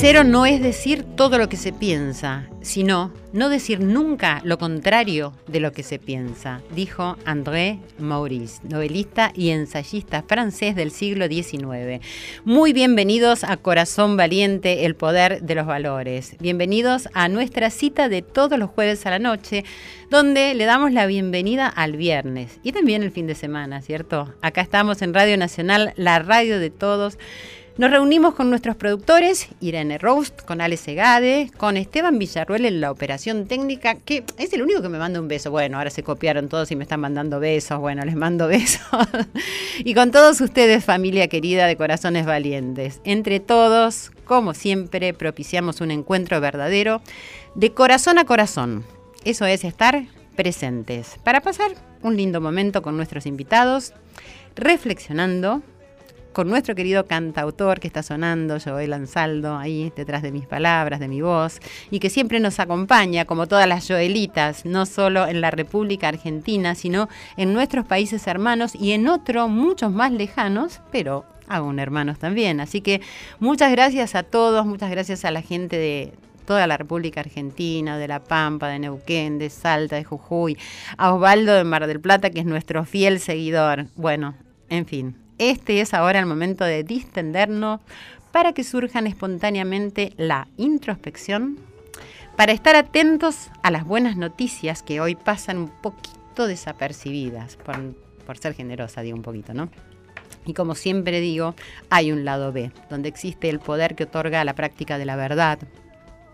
sincero no es decir todo lo que se piensa, sino no decir nunca lo contrario de lo que se piensa, dijo André Maurice, novelista y ensayista francés del siglo XIX. Muy bienvenidos a Corazón Valiente, el poder de los valores. Bienvenidos a nuestra cita de todos los jueves a la noche, donde le damos la bienvenida al viernes y también el fin de semana, ¿cierto? Acá estamos en Radio Nacional, la radio de todos. Nos reunimos con nuestros productores, Irene Roast, con Ale Segade, con Esteban Villarruel en la operación técnica, que es el único que me manda un beso. Bueno, ahora se copiaron todos y me están mandando besos. Bueno, les mando besos. y con todos ustedes, familia querida de Corazones Valientes. Entre todos, como siempre, propiciamos un encuentro verdadero de corazón a corazón. Eso es estar presentes para pasar un lindo momento con nuestros invitados, reflexionando con nuestro querido cantautor que está sonando, Joel Ansaldo, ahí detrás de mis palabras, de mi voz, y que siempre nos acompaña, como todas las Joelitas, no solo en la República Argentina, sino en nuestros países hermanos y en otros muchos más lejanos, pero aún hermanos también. Así que muchas gracias a todos, muchas gracias a la gente de toda la República Argentina, de La Pampa, de Neuquén, de Salta, de Jujuy, a Osvaldo de Mar del Plata, que es nuestro fiel seguidor. Bueno, en fin, este es ahora el momento de distendernos para que surjan espontáneamente la introspección, para estar atentos a las buenas noticias que hoy pasan un poquito desapercibidas, por, por ser generosa, digo un poquito, ¿no? Y como siempre digo, hay un lado B, donde existe el poder que otorga la práctica de la verdad,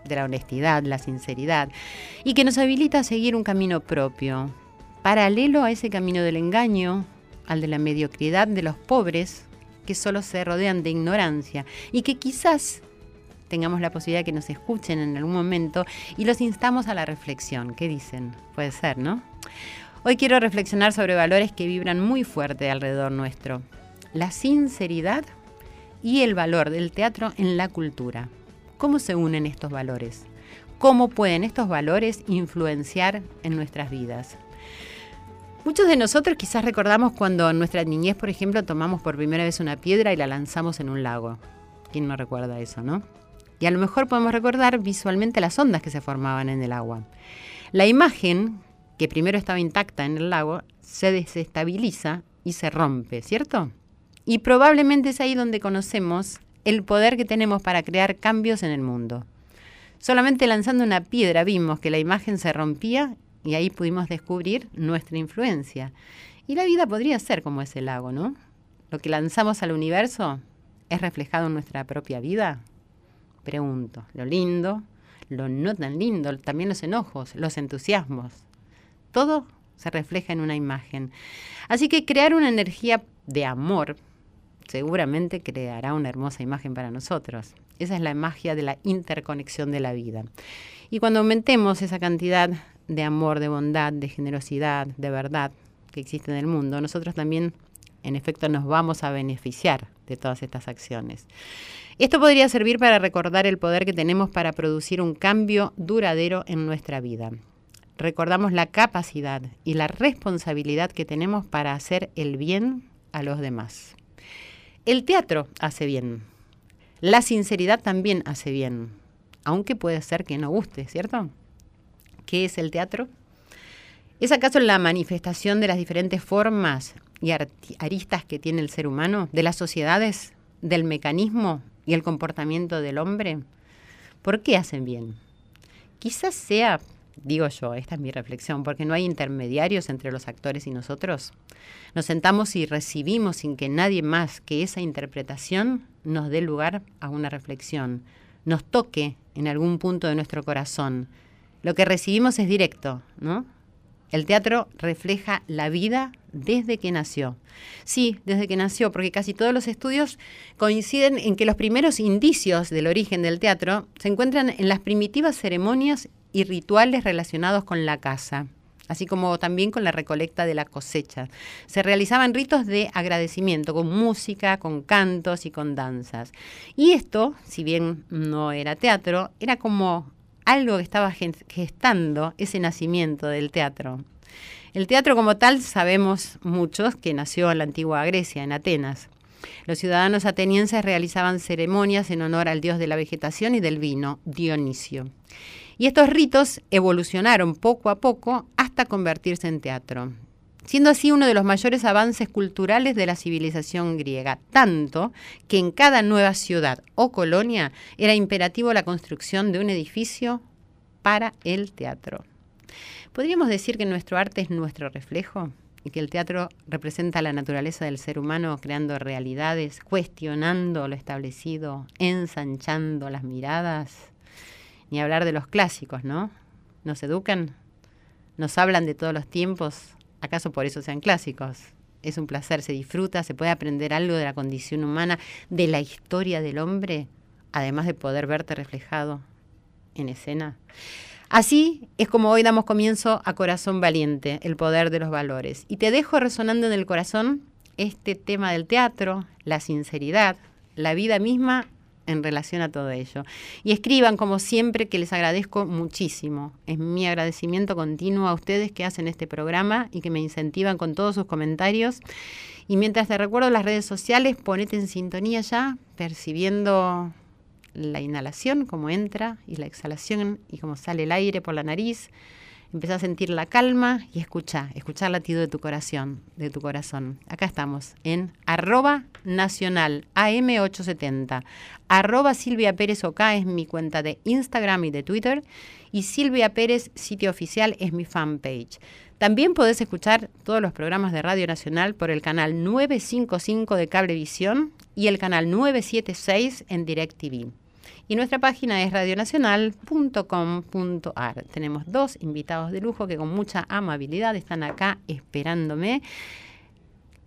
de la honestidad, la sinceridad, y que nos habilita a seguir un camino propio, paralelo a ese camino del engaño, al de la mediocridad de los pobres que solo se rodean de ignorancia y que quizás tengamos la posibilidad de que nos escuchen en algún momento y los instamos a la reflexión. ¿Qué dicen? Puede ser, ¿no? Hoy quiero reflexionar sobre valores que vibran muy fuerte alrededor nuestro. La sinceridad y el valor del teatro en la cultura. ¿Cómo se unen estos valores? ¿Cómo pueden estos valores influenciar en nuestras vidas? Muchos de nosotros quizás recordamos cuando en nuestra niñez, por ejemplo, tomamos por primera vez una piedra y la lanzamos en un lago. ¿Quién no recuerda eso, no? Y a lo mejor podemos recordar visualmente las ondas que se formaban en el agua. La imagen, que primero estaba intacta en el lago, se desestabiliza y se rompe, ¿cierto? Y probablemente es ahí donde conocemos el poder que tenemos para crear cambios en el mundo. Solamente lanzando una piedra vimos que la imagen se rompía y ahí pudimos descubrir nuestra influencia. Y la vida podría ser como ese lago, ¿no? Lo que lanzamos al universo es reflejado en nuestra propia vida. Pregunto, lo lindo, lo no tan lindo, también los enojos, los entusiasmos. Todo se refleja en una imagen. Así que crear una energía de amor seguramente creará una hermosa imagen para nosotros. Esa es la magia de la interconexión de la vida. Y cuando aumentemos esa cantidad de amor, de bondad, de generosidad, de verdad que existe en el mundo, nosotros también, en efecto, nos vamos a beneficiar de todas estas acciones. Esto podría servir para recordar el poder que tenemos para producir un cambio duradero en nuestra vida. Recordamos la capacidad y la responsabilidad que tenemos para hacer el bien a los demás. El teatro hace bien. La sinceridad también hace bien, aunque puede ser que no guste, ¿cierto? ¿Qué es el teatro? ¿Es acaso la manifestación de las diferentes formas y aristas que tiene el ser humano, de las sociedades, del mecanismo y el comportamiento del hombre? ¿Por qué hacen bien? Quizás sea digo yo, esta es mi reflexión, porque no hay intermediarios entre los actores y nosotros. Nos sentamos y recibimos sin que nadie más que esa interpretación nos dé lugar a una reflexión, nos toque en algún punto de nuestro corazón. Lo que recibimos es directo, ¿no? El teatro refleja la vida desde que nació. Sí, desde que nació, porque casi todos los estudios coinciden en que los primeros indicios del origen del teatro se encuentran en las primitivas ceremonias y rituales relacionados con la casa así como también con la recolecta de la cosecha. Se realizaban ritos de agradecimiento con música, con cantos y con danzas. Y esto, si bien no era teatro, era como algo que estaba gestando ese nacimiento del teatro. El teatro como tal sabemos muchos que nació en la antigua Grecia, en Atenas. Los ciudadanos atenienses realizaban ceremonias en honor al dios de la vegetación y del vino, Dionisio. Y estos ritos evolucionaron poco a poco hasta convertirse en teatro siendo así uno de los mayores avances culturales de la civilización griega, tanto que en cada nueva ciudad o colonia era imperativo la construcción de un edificio para el teatro. ¿Podríamos decir que nuestro arte es nuestro reflejo? y que el teatro representa la naturaleza del ser humano creando realidades, cuestionando lo establecido, ensanchando las miradas. Ni hablar de los clásicos, ¿no? Nos educan, nos hablan de todos los tiempos, ¿Acaso por eso sean clásicos? Es un placer, se disfruta, se puede aprender algo de la condición humana, de la historia del hombre, además de poder verte reflejado en escena. Así es como hoy damos comienzo a Corazón Valiente, el poder de los valores. Y te dejo resonando en el corazón este tema del teatro, la sinceridad, la vida misma en relación a todo ello. Y escriban como siempre que les agradezco muchísimo. Es mi agradecimiento continuo a ustedes que hacen este programa y que me incentivan con todos sus comentarios. Y mientras te recuerdo las redes sociales, ponete en sintonía ya, percibiendo la inhalación, como entra, y la exhalación, y cómo sale el aire por la nariz Empezá a sentir la calma y escucha, escuchar el latido de tu corazón, de tu corazón. Acá estamos en arroba nacional AM870. Arroba Silvia Pérez es mi cuenta de Instagram y de Twitter. Y Silvia Pérez, sitio oficial, es mi fanpage. También podés escuchar todos los programas de Radio Nacional por el canal 955 de Cablevisión y el canal 976 en DirecTV. Y nuestra página es radionacional.com.ar. Tenemos dos invitados de lujo que con mucha amabilidad están acá esperándome.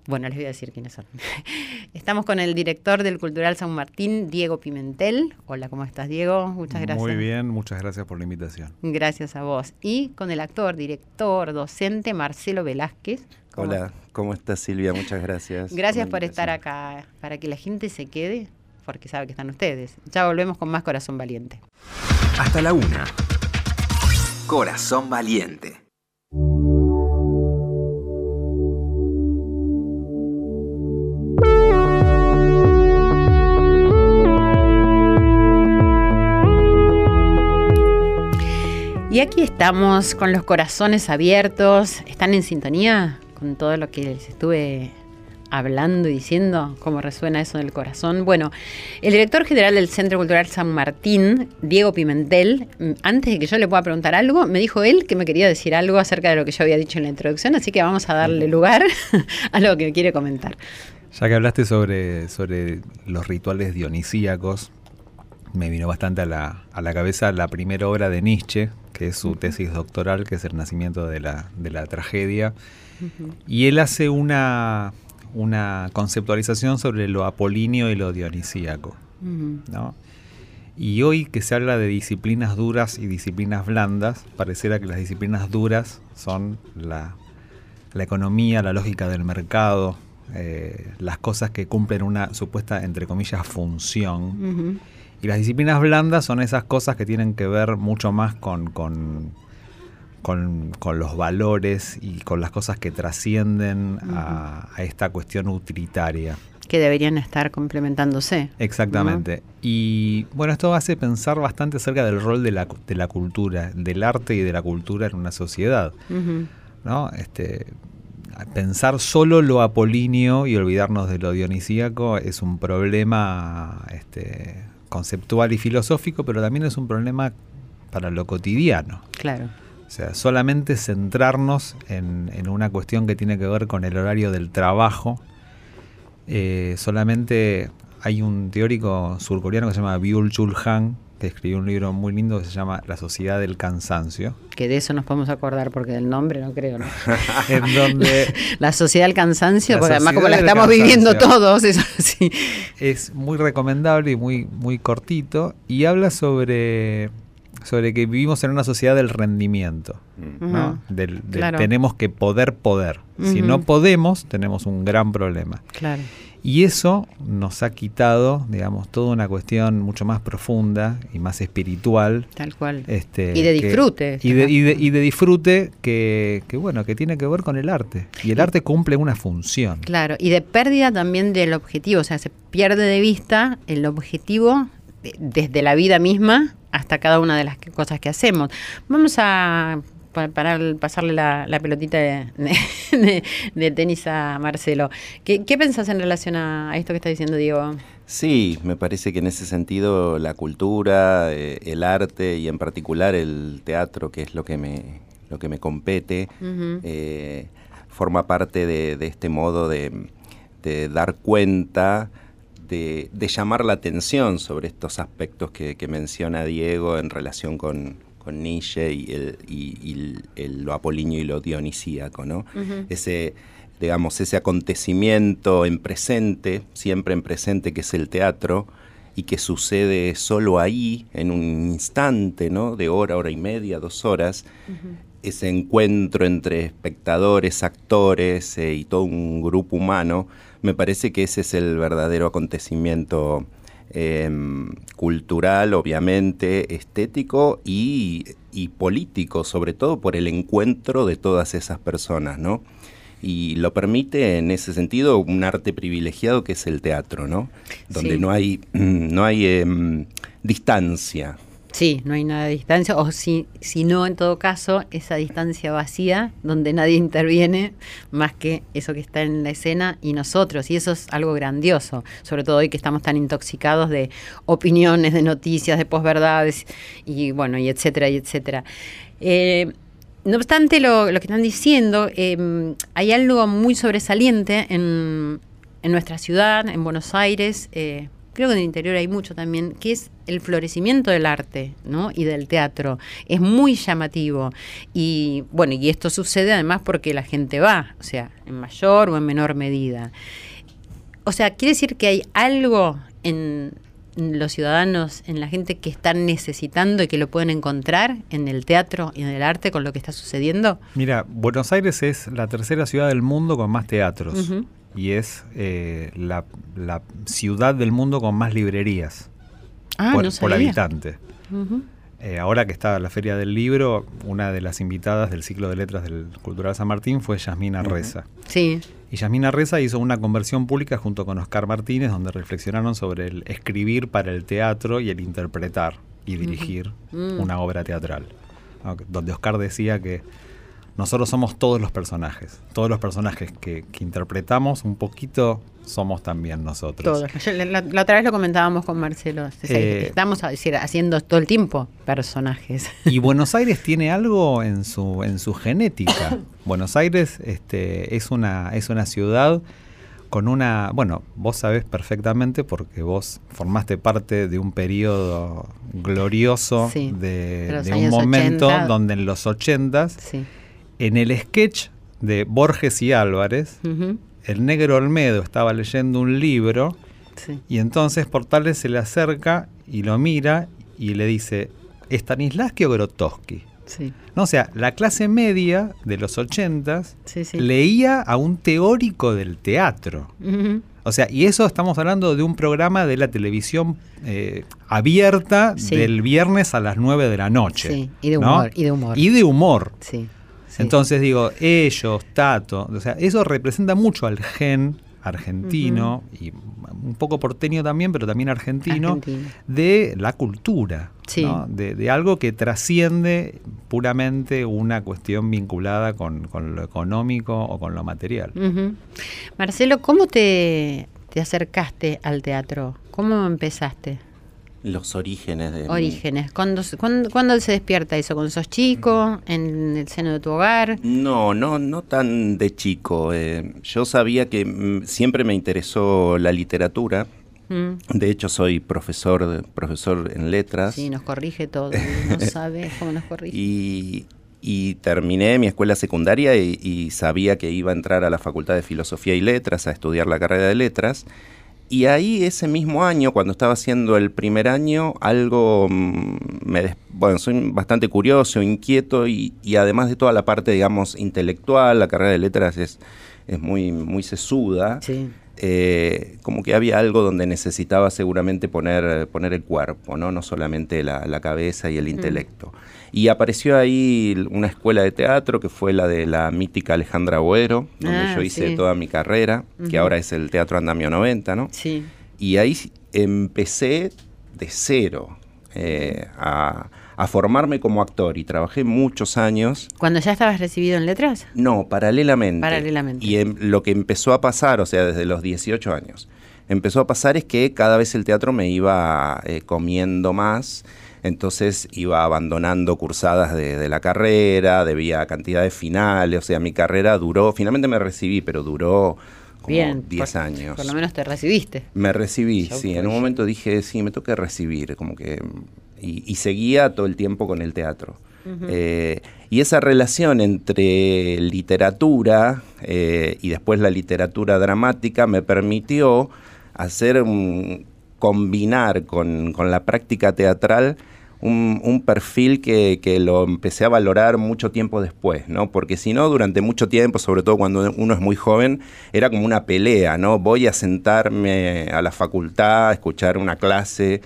Bueno, les voy a decir quiénes son. Estamos con el director del Cultural San Martín, Diego Pimentel. Hola, ¿cómo estás, Diego? Muchas gracias. Muy bien, muchas gracias por la invitación. Gracias a vos. Y con el actor, director, docente Marcelo Velázquez. Hola, ¿cómo estás, Silvia? Muchas gracias. Gracias por estar acá, para que la gente se quede porque sabe que están ustedes. Ya volvemos con más Corazón Valiente. Hasta la una. Corazón Valiente. Y aquí estamos con los corazones abiertos. ¿Están en sintonía con todo lo que les estuve hablando y diciendo cómo resuena eso en el corazón. Bueno, el director general del Centro Cultural San Martín, Diego Pimentel, mm, antes de que yo le pueda preguntar algo, me dijo él que me quería decir algo acerca de lo que yo había dicho en la introducción, así que vamos a darle lugar a lo que quiere comentar. Ya que hablaste sobre, sobre los rituales dionisíacos, me vino bastante a la, a la cabeza la primera obra de Nietzsche, que es su tesis doctoral, que es el nacimiento de la, de la tragedia. Y él hace una, una conceptualización sobre lo apolíneo y lo dionisíaco. Y hoy que se habla de disciplinas duras y disciplinas blandas, pareciera que las disciplinas duras son la, economía, la lógica del mercado, eh, las cosas que cumplen una supuesta, entre comillas, función. Y las disciplinas blandas son esas cosas que tienen que ver mucho más con con, los valores y con las cosas que trascienden a, esta cuestión utilitaria. Que deberían estar complementándose. Exactamente. Y bueno, esto hace pensar bastante acerca del rol de la, de la cultura, del arte y de la cultura en una sociedad. ¿no? este, pensar solo lo apolíneo y olvidarnos de lo dionisíaco es un problema este, conceptual y filosófico, pero también es un problema para lo cotidiano. Claro. O sea, solamente centrarnos en, en una cuestión que tiene que ver con el horario del trabajo. Eh, solamente hay un teórico surcoreano que se llama Byul Chul Han, que escribió un libro muy lindo que se llama La Sociedad del Cansancio. Que de eso nos podemos acordar, porque del nombre no creo, ¿no? en donde La sociedad del cansancio, La porque además como la estamos viviendo todos, eso sí. es muy recomendable y muy, muy cortito. Y habla sobre, sobre que vivimos en una sociedad del rendimiento. Mm. ¿no? Del- del Claro. Tenemos que poder poder. Si no podemos, tenemos un gran problema. Claro. Y eso nos ha quitado, digamos, toda una cuestión mucho más profunda y más espiritual. Tal cual. Este, Y de que- disfrute. Y de, y de- y de disfrute que, que, bueno, que tiene que ver con el arte. Y el arte cumple una función. Claro, y de pérdida también del objetivo, o sea, se pierde de vista el objetivo desde la vida misma hasta cada una de las cosas que hacemos. Vamos a pa- parar- pasarle la, la pelotita de, de- de- de tenis a Marcelo. ¿Qué, qué pensás en relación a, esto que está diciendo Diego? Sí, me parece que en ese sentido la cultura, eh, el arte y en particular el teatro, que es lo que me, lo que me compete, eh, forma parte de, de este modo de dar cuenta, de, de llamar la atención sobre estos aspectos que, que menciona Diego en relación con, con Nietzsche y, el, y- y el- el- lo apolíneo y lo dionisíaco, ¿no? Ese, digamos, ese acontecimiento en presente, siempre en presente, que es el teatro, y que sucede solo ahí, en un instante, ¿no? De hora, hora y media, dos horas, ese encuentro entre espectadores, actores eh, y todo un grupo humano, me parece que ese es el verdadero acontecimiento em, cultural, obviamente, estético y, y político, sobre todo por el encuentro de todas esas personas, ¿no? Y lo permite en ese sentido un arte privilegiado que es el teatro, ¿no? Donde Sí. no hay, no hay em, distancia, Sí, no hay nada de distancia, o si, si no, en todo caso, esa distancia vacía donde nadie interviene más que eso que está en la escena y nosotros, y eso es algo grandioso, sobre todo hoy que estamos tan intoxicados de opiniones, de noticias, de posverdades, y bueno, y etcétera, y etcétera. Eh, no obstante lo, lo que están diciendo, eh, hay algo muy sobresaliente en, en nuestra ciudad, en Buenos Aires, eh, creo que en el interior hay mucho también, que es el florecimiento del arte ¿no? y del teatro. Es muy llamativo. Y bueno, y esto sucede además porque la gente va, o sea, en mayor o en menor medida. O sea, quiere decir que hay algo en los ciudadanos, en la gente que están necesitando y que lo pueden encontrar en el teatro y en el arte con lo que está sucediendo. Mira, Buenos Aires es la tercera ciudad del mundo con más teatros. Y es eh, la, la ciudad del mundo con más librerías Ah, por, no por sabía. habitante. Eh, ahora que está la Feria del Libro, una de las invitadas del ciclo de letras del Cultural San Martín fue Yasmina Reza. Sí. Y Yasmina Reza hizo una conversión pública junto con Oscar Martínez, donde reflexionaron sobre el escribir para el teatro y el interpretar y dirigir Mm. una obra teatral. Donde Oscar decía que nosotros somos todos los personajes. Todos los personajes que, que interpretamos un poquito somos también nosotros. Todos. Yo- la, otra vez lo comentábamos con Marcelo. Eh, estamos a decir, haciendo todo el tiempo personajes. Y Buenos Aires tiene algo en su, en su genética. Buenos Aires este, es, una, es una ciudad con una... Bueno, vos sabés perfectamente porque vos formaste parte de un periodo glorioso Sí, de, un momento 80. donde en los ochentas, Sí. en el sketch de Borges y Álvarez. El negro Olmedo estaba leyendo un libro Sí. y entonces Portales se le acerca y lo mira y le dice, ¿Stanislavski o Grotowski? Sí. No, o sea, la clase media de los ochentas Sí, leía a un teórico del teatro. O sea, y eso estamos hablando de un programa de la televisión eh, abierta del viernes a las 9 de la noche. Sí, y de ¿no? humor, y de humor. Y de humor. Sí. Entonces digo, ellos, Tato, o sea, eso representa mucho al gen argentino y un poco porteño también, pero también argentino, de la cultura, Sí. ¿no? de, de algo que trasciende puramente una cuestión vinculada con, con lo económico o con lo material. Marcelo, ¿cómo te, te acercaste al teatro? ¿Cómo empezaste? Los orígenes de... Orígenes. ¿Cuándo, se- cuándo- cuándo se despierta eso? ¿Cuando sos chico? ¿En el seno de tu hogar? No, no, no tan de chico. eh, yo sabía que mm, siempre me interesó la literatura. Mm. De hecho, soy profesor, profesor en letras. Sí, nos corrige todo. No sabe cómo nos corrige. Y, y terminé mi escuela secundaria y, y sabía que iba a entrar a la Facultad de Filosofía y Letras a estudiar la carrera de letras. Y ahí ese mismo año, cuando estaba haciendo el primer año, algo mm, me... Bueno, soy bastante curioso, inquieto y, y además de toda la parte, digamos, intelectual, la carrera de letras es, es muy, muy sesuda. Sí. eh, como que había algo donde necesitaba seguramente poner, poner el cuerpo, ¿no? no solamente la, la cabeza y el intelecto. Y apareció ahí una escuela de teatro que fue la de la mítica Alejandra Boero, donde Ah, yo hice sí. toda mi carrera, que Ujú. ahora es el Teatro Andamio 90, ¿no? Sí. Y ahí empecé de cero eh, a, a formarme como actor y trabajé muchos años ¿Cuando ya estabas recibido en letras? no, paralelamente. Paralelamente. Y em- lo que empezó a pasar, o sea, desde los 18 años, empezó a pasar es que cada vez el teatro me iba eh, comiendo más, entonces iba abandonando cursadas de, de la carrera, debía cantidades finales, o sea, mi carrera duró, finalmente me recibí, pero duró como Bien. 10 por- años. Por lo menos te recibiste. Me recibí, Yo, sí. pues, En un momento dije, sí, me toca recibir, como que... Y, y seguía todo el tiempo con el teatro. Eh, y esa relación entre literatura eh, y después la literatura dramática me permitió hacer un- combinar con, con la práctica teatral un, un perfil que, que lo empecé a valorar mucho tiempo después, ¿no? Porque si no, durante mucho tiempo, sobre todo cuando uno es muy joven, era como una pelea, ¿no? Voy a sentarme a la facultad, a escuchar una clase,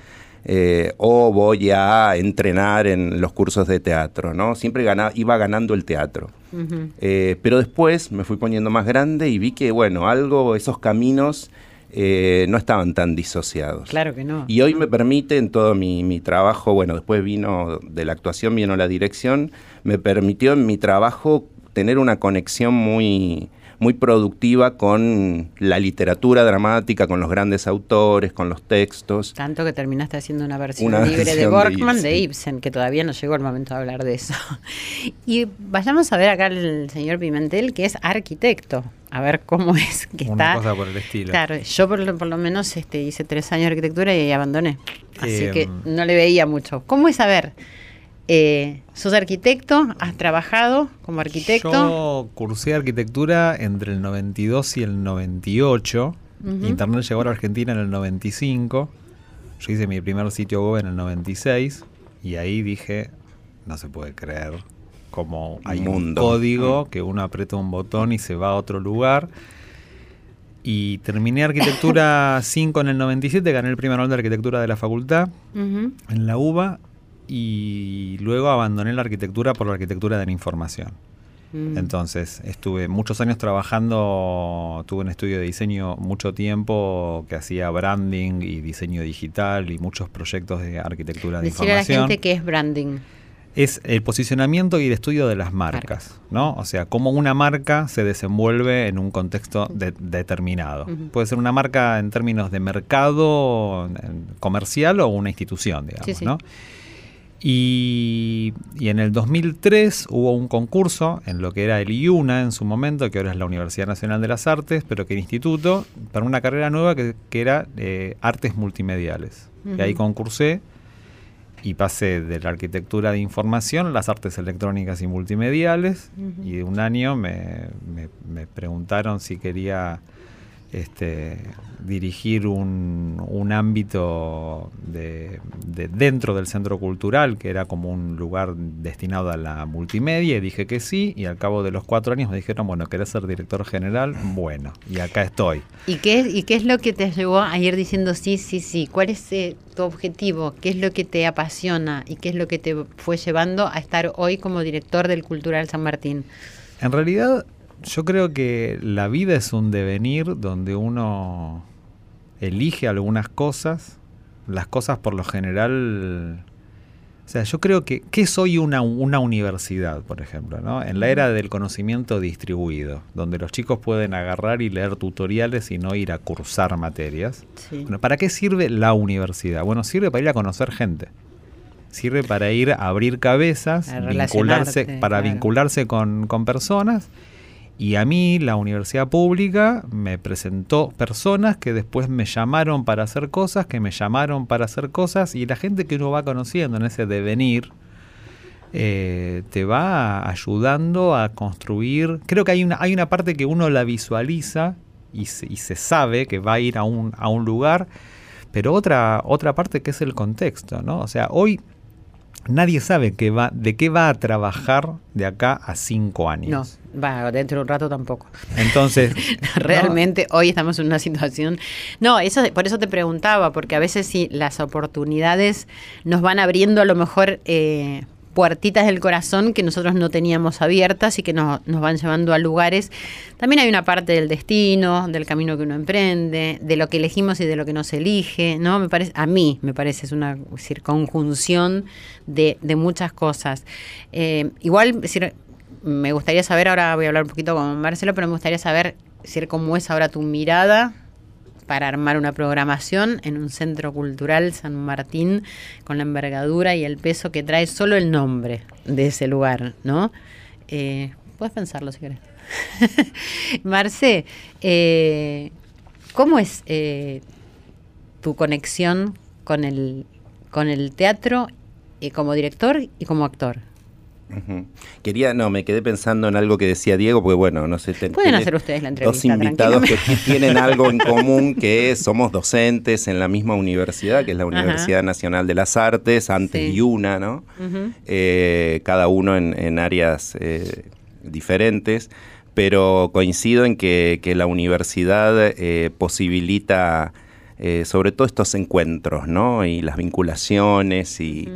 eh, o voy a entrenar en los cursos de teatro, ¿no? Siempre gana- iba ganando el teatro. Eh, pero después me fui poniendo más grande y vi que, bueno, algo, esos caminos eh, no estaban tan disociados. Claro que no. Y hoy me permite en todo mi, mi trabajo, bueno, después vino de la actuación, vino la dirección, me permitió en mi trabajo tener una conexión muy, muy productiva con la literatura dramática, con los grandes autores, con los textos. Tanto que terminaste haciendo una versión Una libre de versión de Borkman de Ibsen. Ibsen. que todavía no llegó el momento de hablar de eso. Y vayamos a ver acá al señor Pimentel, que es arquitecto. A ver cómo es que Una está. cosa por el estilo. Claro, yo por lo, por lo menos este, hice tres años de arquitectura y abandoné. Así Eh, que no le veía mucho. ¿Cómo es? A ver, eh, ¿sos arquitecto? ¿Has trabajado como arquitecto? Yo cursé arquitectura entre el 92 y el 98. Ujú. Internet llegó a la Argentina en el 95. Yo hice mi primer sitio web en el 96. Y ahí dije, no se puede creer como hay un código que uno aprieta un botón y se va a otro lugar. Y terminé arquitectura 5 en el 97, gané el primer año de arquitectura de la facultad en la UBA y luego abandoné la arquitectura por la arquitectura de la información. Mm. Entonces, estuve muchos años trabajando, tuve un estudio de diseño mucho tiempo que hacía branding y diseño digital y muchos proyectos de arquitectura de Decirle a la información. gente que es branding. Es el posicionamiento y el estudio de las marcas, ¿no? O sea, cómo una marca se desenvuelve en un contexto de- determinado. Puede ser una marca en términos de mercado comercial o una institución, digamos, Sí, sí. ¿no? Y, y en el 2003 hubo un concurso en lo que era el IUNA en su momento, que ahora es la Universidad Nacional de las Artes, pero que era instituto, para una carrera nueva que, que era eh, Artes Multimediales. Y ahí concursé y pasé de la arquitectura de información a las artes electrónicas y multimediales. Y de un año me, me- me preguntaron si quería este, dirigir un, un ámbito de, de dentro del centro cultural, que era como un lugar destinado a la multimedia, y dije que sí, y al cabo de los cuatro años me dijeron, bueno, ¿querés ser director general? Bueno, y acá estoy. ¿Y qué, es- ¿Y qué es lo que te llevó a ir diciendo sí, sí, sí? ¿Cuál es eh, tu objetivo? ¿Qué es lo que te apasiona? ¿Y qué es lo que te fue llevando a estar hoy como director del Cultural San Martín? En realidad, yo creo que la vida es un devenir donde uno elige algunas cosas. Las cosas por lo general O sea, yo creo que, ¿qué soy una, una universidad, por ejemplo? ¿no? En la era del conocimiento distribuido, donde los chicos pueden agarrar y leer tutoriales y no ir a cursar materias. Sí. Bueno, ¿Para qué sirve la universidad? Bueno, sirve para ir a conocer gente. Sirve para ir a abrir cabezas, vincularse, para claro. vincularse con, con personas. Y a mí la universidad pública me presentó personas que después me llamaron para hacer cosas, que me llamaron para hacer cosas, y la gente que uno va conociendo en ese devenir eh, te va ayudando a construir. Creo que hay una, hay una parte que uno la visualiza y se, y se sabe que va a ir a un, a un lugar, pero otra, otra parte que es el contexto, ¿no? O sea, hoy nadie sabe que va, de qué va a trabajar de acá a cinco No, años. va, dentro de un rato tampoco. Entonces, Realmente hoy estamos en una situación. No, eso por eso te preguntaba, porque a veces sí las oportunidades nos van abriendo a lo mejor eh, puertitas del corazón que nosotros no teníamos abiertas y que nos, nos van llevando a lugares. También hay una parte del destino, del camino que uno emprende, de lo que elegimos y de lo que no se elige, ¿no? Me parece, a mí me parece es una circunjunción de, de muchas cosas. Eh, igual, me gustaría saber, ahora voy a hablar un poquito con Marcelo, pero me gustaría saber cómo es ahora tu mirada para armar una programación en un centro cultural San Martín con la envergadura y el peso que trae solo el nombre de ese lugar, ¿no? Eh, Puedes pensarlo si querés. Marce, eh, ¿cómo es eh, tu conexión con el, con el teatro eh, como director y como actor? Quería, no, me quedé pensando en algo que decía Diego, porque bueno, no sé. Pueden hacer ustedes la Dos entrevista. invitados que tienen algo en común, que es, somos docentes en la misma universidad, que es la Ajá. Universidad Nacional de las Artes, antes Sí. y una, ¿no? Eh, cada uno en, en áreas eh, diferentes, pero coincido en que, que la universidad eh, posibilita sobre todo estos encuentros, ¿no? Y las vinculaciones y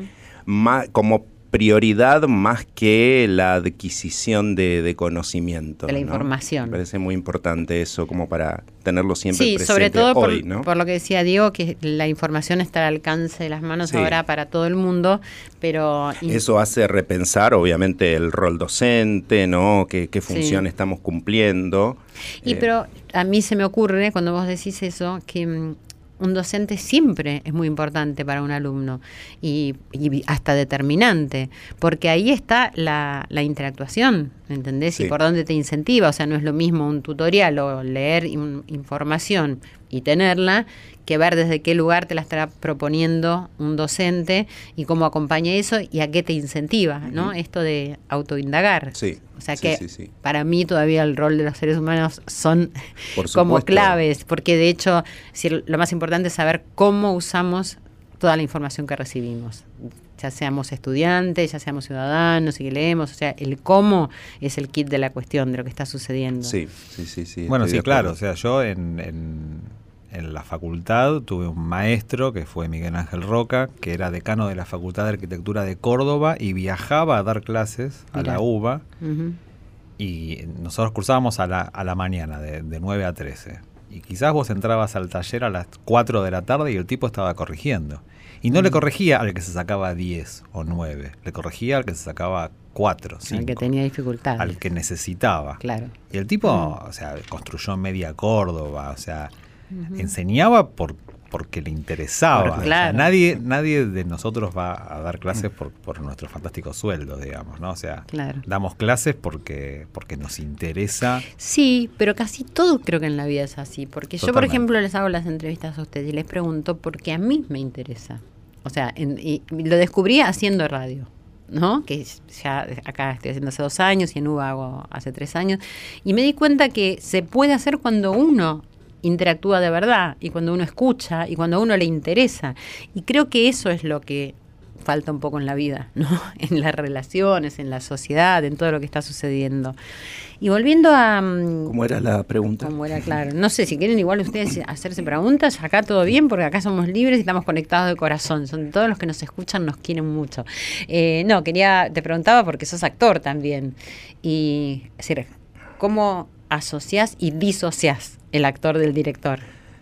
ma- como prioridad más que la adquisición de, de conocimiento. De la ¿no? información. Me parece muy importante eso como para tenerlo siempre Sí, presente sobre todo por, hoy, ¿no? por lo que decía Diego, que la información está al alcance de las manos Sí. ahora para todo el mundo, pero... Eso hace repensar, obviamente, el rol docente, ¿no? ¿Qué, qué Sí. función estamos cumpliendo? Y Eh, pero a mí se me ocurre, cuando vos decís eso, que mm, un docente siempre es muy importante para un alumno y, y hasta determinante, porque ahí está la, la interactuación, ¿entendés? Sí. Y por dónde te incentiva, o sea, no es lo mismo un tutorial o leer in- información y tenerla que ver desde qué lugar te la estará proponiendo un docente y cómo acompaña eso y a qué te incentiva, ¿no? Esto de autoindagar. Sí, O sea sí, que sí, sí. para mí todavía el rol de los seres humanos son Por como claves, porque de hecho si lo más importante es saber cómo usamos toda la información que recibimos. Ya seamos estudiantes, ya seamos ciudadanos y que leemos, o sea, el cómo es el kit de la cuestión, de lo que está sucediendo. Sí, sí, sí, sí. Bueno, sí, claro. O sea, yo en, en- en la facultad tuve un maestro que fue Miguel Ángel Roca, que era decano de la Facultad de Arquitectura de Córdoba y viajaba a dar clases a la UBA. Y nosotros cursábamos a la, a la mañana, de, de 9 a 13. Y quizás vos entrabas al taller a las 4 de la tarde y el tipo estaba corrigiendo. Y Mm. no le corregía al que se sacaba 10 o 9, le corregía al que se sacaba 4, 5. El que tenía dificultades. al que necesitaba. Claro. Y el tipo, o sea, construyó media Córdoba, o sea, enseñaba por, porque le interesaba. Por- O sea, claro. nadie, nadie de nosotros va a dar clases por, por nuestros fantásticos sueldos, digamos, ¿no? O sea, Claro. damos clases porque, porque nos interesa. Sí, pero casi todo creo que en la vida es así. Porque yo, por ejemplo, les hago las entrevistas a ustedes y les pregunto porque a mí me interesa. O sea, en- y lo descubrí haciendo radio, ¿no? Que ya acá estoy haciendo hace dos años y en UBA hago hace tres años. Y me di cuenta que se puede hacer cuando uno interactúa de verdad y cuando uno escucha y cuando a uno le interesa. Y creo que eso es lo que falta un poco en la vida, ¿no? En las relaciones, en la sociedad, en todo lo que está sucediendo. Y volviendo a... mm, ¿Cómo era la pregunta? como era claro. No sé, si quieren igual ustedes hacerse preguntas, acá todo bien, porque acá somos libres y estamos conectados de corazón. Son todos los que nos escuchan, nos quieren mucho. Eh, no, quería, te preguntaba porque sos actor también. Y, es decir, ¿cómo asociás y disociás el actor del director?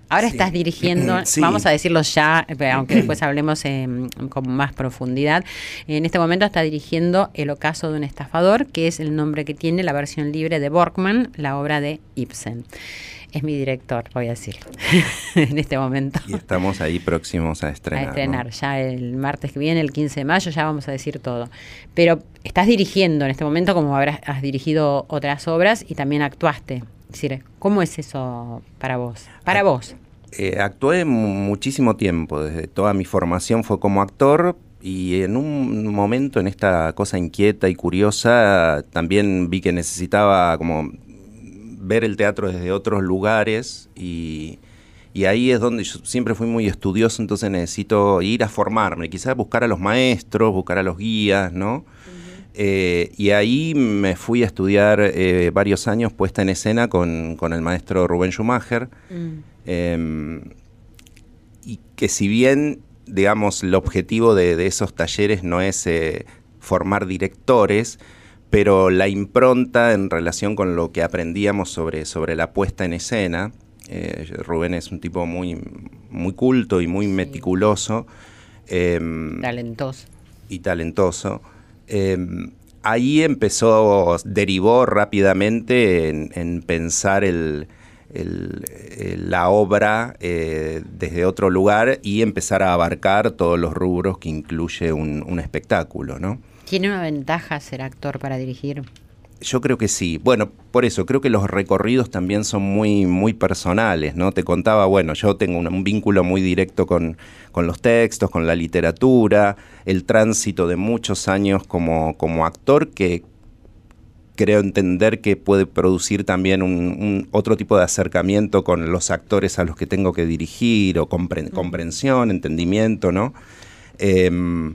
Ahora Sí. estás dirigiendo, Sí. vamos a decirlo ya, eh, aunque después hablemos eh, con más profundidad. En este momento está dirigiendo El ocaso de un estafador, que es el nombre que tiene la versión libre de Borkman, la obra de Ibsen. Es mi director, voy a decir, en este momento. Y estamos ahí próximos a estrenar. a estrenar ¿no? ya el martes que viene, el 15 de mayo, ya vamos a decir todo. Pero estás dirigiendo en este momento como habrás has dirigido otras obras y también actuaste. Decir, ¿cómo es eso para vos? Para vos. Eh, actué mu- muchísimo tiempo, desde toda mi formación fue como actor y en un momento en esta cosa inquieta y curiosa también vi que necesitaba como ver el teatro desde otros lugares y, y ahí es donde yo siempre fui muy estudioso, entonces necesito ir a formarme, quizás buscar a los maestros, buscar a los guías, ¿no? Eh, y ahí me fui a estudiar eh, varios años puesta en escena con, con el maestro Rubén Schumacher. Eh, y que si bien, digamos, el objetivo de, de esos talleres no es eh, formar directores, pero la impronta en relación con lo que aprendíamos sobre, sobre la puesta en escena, Rubén es un tipo muy, muy culto y muy meticuloso. em, Talentoso. y talentoso. Eh, ahí empezó, derivó rápidamente en, en pensar el- la obra eh, desde otro lugar y empezar a abarcar todos los rubros que incluye un, un espectáculo, ¿no? ¿Tiene una ventaja ser actor para dirigir? Yo creo que sí. Bueno, por eso creo que los recorridos también son muy, muy personales, ¿no? Te contaba, bueno, yo tengo un, un vínculo muy directo con, con los textos, con la literatura, el tránsito de muchos años como, como actor que creo entender que puede producir también un, un otro tipo de acercamiento con los actores a los que tengo que dirigir, o compre- comprensión, entendimiento, ¿no? Em,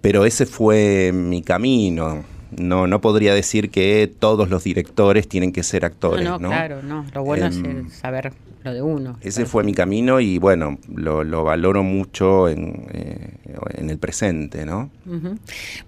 pero ese fue mi camino. No, no podría decir que todos los directores tienen que ser actores, no, ¿no? no, claro, no. Lo bueno es Em, el saber lo de uno. Ese fue mi camino y bueno, lo, lo valoro mucho en, eh, en el presente, ¿no?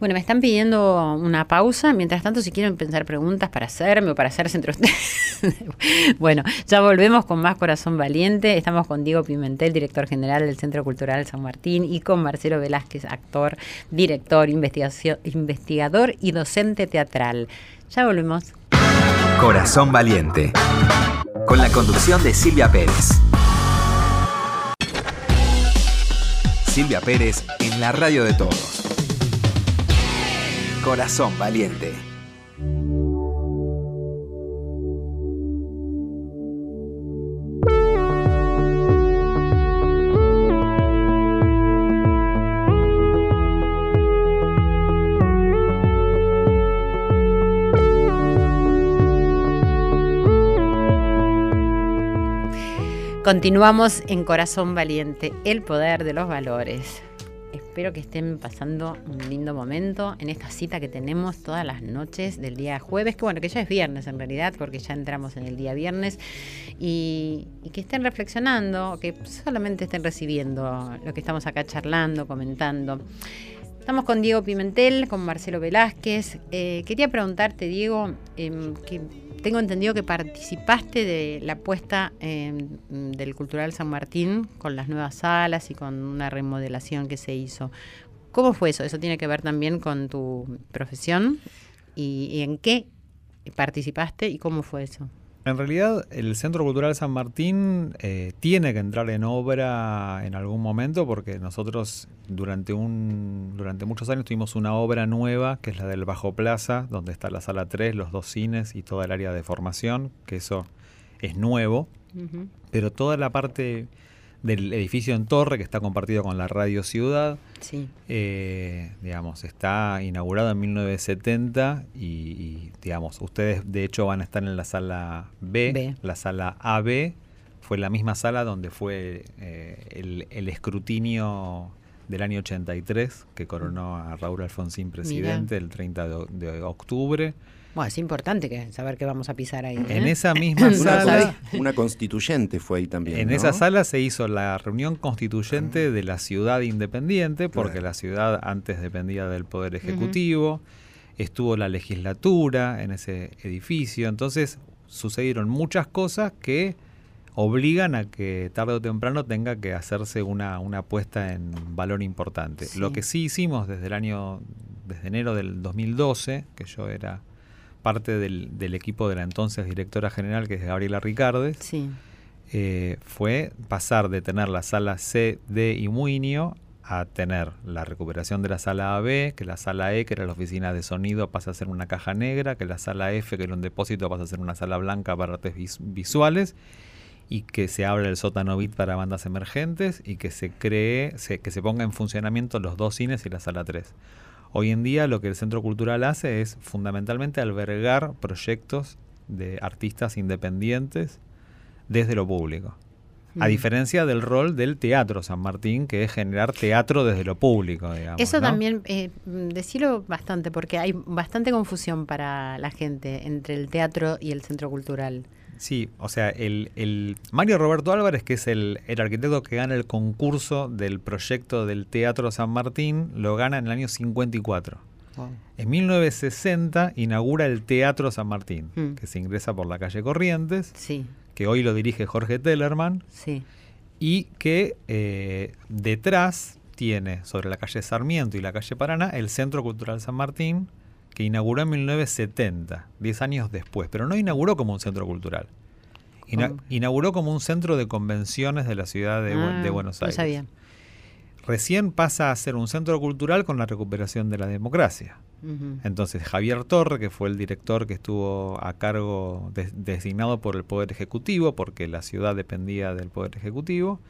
Bueno, me están pidiendo una pausa. Mientras tanto, si quieren pensar preguntas para hacerme o para hacerse entre ustedes. bueno, ya volvemos con más Corazón Valiente. Estamos con Diego Pimentel, director general del Centro Cultural San Martín, y con Marcelo Velázquez, actor, director, investigación, investigador y docente teatral. Ya volvemos. Corazón Valiente. Con la conducción de Silvia Pérez. Silvia Pérez en la radio de todos. Corazón Valiente. Continuamos en Corazón Valiente, el poder de los valores. Espero que estén pasando un lindo momento en esta cita que tenemos todas las noches del día jueves, que bueno, que ya es viernes en realidad, porque ya entramos en el día viernes, y, que estén reflexionando, que solamente estén recibiendo lo que estamos acá charlando, comentando. Estamos con Diego Pimentel, con Marcelo Velázquez. Eh, quería preguntarte, Diego, em, que tengo entendido que participaste de la puesta em, del Cultural San Martín con las nuevas salas y con una remodelación que se hizo. ¿Cómo fue eso? ¿Eso tiene que ver también con tu profesión? ¿Y, y en qué participaste y cómo fue eso? En realidad, el Centro Cultural San Martín eh, tiene que entrar en obra en algún momento porque nosotros durante un durante muchos años tuvimos una obra nueva que es la del Bajo Plaza, donde está la sala 3, los dos cines y toda el área de formación, que eso es nuevo, pero toda la parte del edificio en torre que está compartido con la Radio Ciudad, Sí. eh, digamos, está inaugurado en 1970 y, y, digamos, ustedes de hecho van a estar en la sala B, B. la sala AB, fue la misma sala donde fue eh, el, el escrutinio del año 83 que coronó a Raúl Alfonsín presidente el 30 de, de octubre. Bueno, es importante que saber que vamos a pisar ahí. En ¿eh? esa misma sala. Una constituyente fue ahí también. En ¿no? esa sala se hizo la reunión constituyente de la ciudad independiente, porque Claro. la ciudad antes dependía del Poder Ejecutivo, estuvo la legislatura en ese edificio, entonces sucedieron muchas cosas que obligan a que tarde o temprano tenga que hacerse una, una apuesta en valor importante. Sí. Lo que sí hicimos desde el año, desde enero del 2012, que yo era parte del, del equipo de la entonces directora general, que es Gabriela Ricardes, Sí. eh, fue pasar de tener la sala C, D y Muinio a tener la recuperación de la sala AB, que la sala E, que era la oficina de sonido, pasa a ser una caja negra, que la sala F, que era un depósito, pasa a ser una sala blanca para artes vis- visuales, y que se abra el sótano bit para bandas emergentes y que se cree, se- que se ponga en funcionamiento los dos cines y la sala 3. Hoy en día lo que el Centro Cultural hace es fundamentalmente albergar proyectos de artistas independientes desde lo público. A Mm. diferencia del rol del Teatro San Martín, que es generar teatro desde lo público, digamos. Eso ¿no? también, eh, decirlo bastante, porque hay bastante confusión para la gente entre el teatro y el centro cultural. Sí, o sea, el, el Mario Roberto Álvarez, que es el, el arquitecto que gana el concurso del proyecto del Teatro San Martín, lo gana en el año 54. En 1960 inaugura el Teatro San Martín, Mm. que se ingresa por la calle Corrientes, Sí, que hoy lo dirige Jorge Tellerman, sí. y que eh, detrás tiene sobre la calle Sarmiento y la calle Paraná el Centro Cultural San Martín, que inauguró en 1970, 10 años después, pero no inauguró como un centro cultural. Ina- ¿Cómo? inauguró como un centro de convenciones de la ciudad de, Bu- Ah, de Buenos no Aires. sabía. Recién pasa a ser un centro cultural con la recuperación de la democracia. Entonces Javier Torre, que fue el director que estuvo a cargo, de- designado por el Poder Ejecutivo, porque la ciudad dependía del Poder Ejecutivo,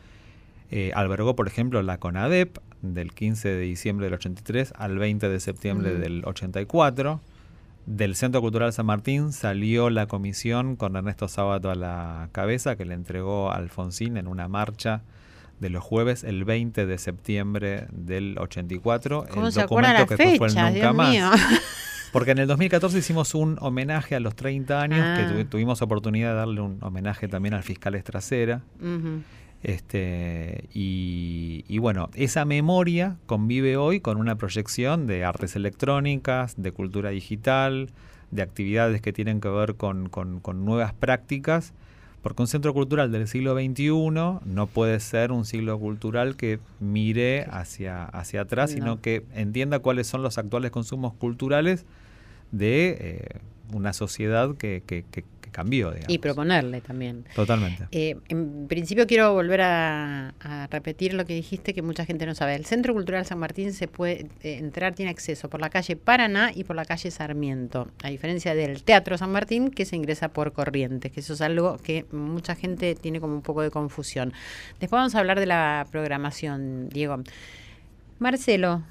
eh, albergó, por ejemplo, la CONADEP del 15 de diciembre del 83 al 20 de septiembre del 84. Del Centro Cultural San Martín salió la comisión con Ernesto Sábato a la cabeza, que le entregó a Alfonsín en una marcha de los jueves el 20 de septiembre del 84. ¿Cómo el se documento las que después fue el? Nunca Dios Más. mío. Porque en el 2014 hicimos un homenaje a los 30 años, Ah. que tuvi- tuvimos oportunidad de darle un homenaje también al fiscal Estracera. Este, y, y bueno, esa memoria convive hoy con una proyección de artes electrónicas, de cultura digital, de actividades que tienen que ver con, con- con nuevas prácticas, porque un centro cultural del siglo XXI no puede ser un siglo cultural que mire hacia, hacia atrás, No. sino que entienda cuáles son los actuales consumos culturales de eh, una sociedad que, que- que- que cambió, digamos. Y proponerle también. Totalmente. Eh, en principio quiero volver a, a repetir lo que dijiste que mucha gente no sabe. El Centro Cultural San Martín se puede eh, entrar, tiene acceso por la calle Paraná y por la calle Sarmiento, a diferencia del Teatro San Martín que se ingresa por Corrientes, que eso es algo que mucha gente tiene como un poco de confusión. Después vamos a hablar de la programación, Diego. Marcelo,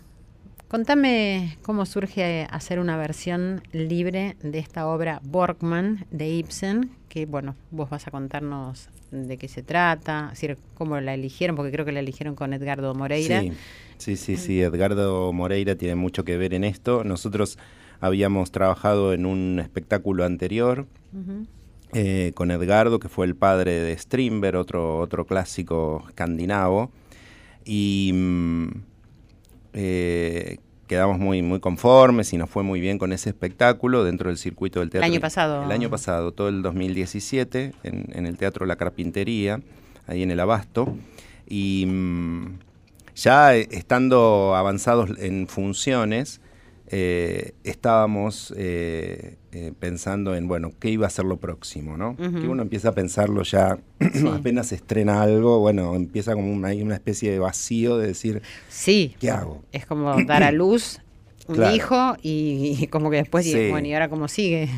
contame cómo surge hacer una versión libre de esta obra Borgman de Ibsen, que bueno, vos vas a contarnos de qué se trata, es decir, cómo la eligieron, porque creo que la eligieron con Edgardo Moreira. Sí, sí, sí, sí, Edgardo Moreira tiene mucho que ver en esto. Nosotros habíamos trabajado en un espectáculo anterior eh, con Edgardo, que fue el padre de Strindberg, otro, otro clásico escandinavo, y mm, eh, quedamos muy, muy conformes y nos fue muy bien con ese espectáculo dentro del circuito del teatro. año pasado. El año pasado, todo el 2017, en, en el Teatro La Carpintería, ahí en el Abasto, y mm, ya eh, estando avanzados en funciones, eh, estábamos eh, eh, pensando en, bueno, qué iba a ser lo próximo, ¿no? Que uno empieza a pensarlo ya, Sí. apenas se estrena algo, bueno, empieza como una, una especie de vacío de decir, Sí, ¿qué hago? es como dar a luz un Claro. hijo y, y como que después, Sí. bueno, ¿y ahora cómo sigue?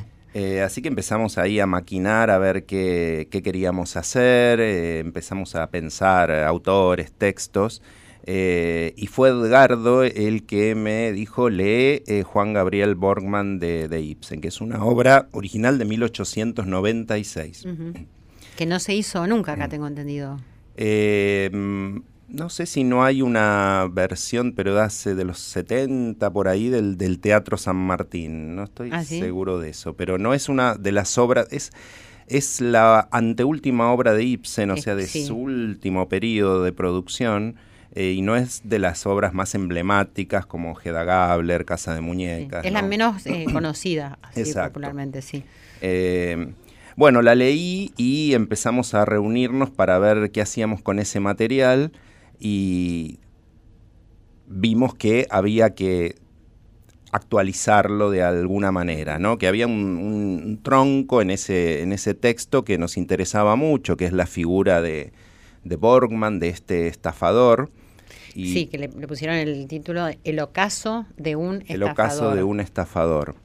Así que empezamos ahí a maquinar, a ver qué, qué queríamos hacer, empezamos a pensar autores, textos, eh, y fue Edgardo el que me dijo, lee eh, Juan Gabriel Borgman de, de Ibsen, que es una obra original de 1896. Ujú. Que no se hizo nunca acá, tengo entendido. Eh, mm, no sé si no hay una versión, pero de hace de los 70 por ahí del, del Teatro San Martín. No estoy ¿Ah, sí? seguro de eso, pero no es una de las obras, es, es la anteúltima obra de Ibsen, o sea, de sí. su último periodo de producción. Eh, y no es de las obras más emblemáticas como Hedda Gabler, Casa de Sí. Muñecas. Es la ¿no? menos eh, conocida, así popularmente, sí. Eh, Bueno, la leí y empezamos a reunirnos para ver qué hacíamos con ese material y vimos que había que actualizarlo de alguna manera, ¿no? Que había un, tronco en ese, en ese texto que nos interesaba mucho, que es la figura de, Borgman, de este estafador. Sí, que le, pusieron el título El ocaso de un estafador. El ocaso de un estafador.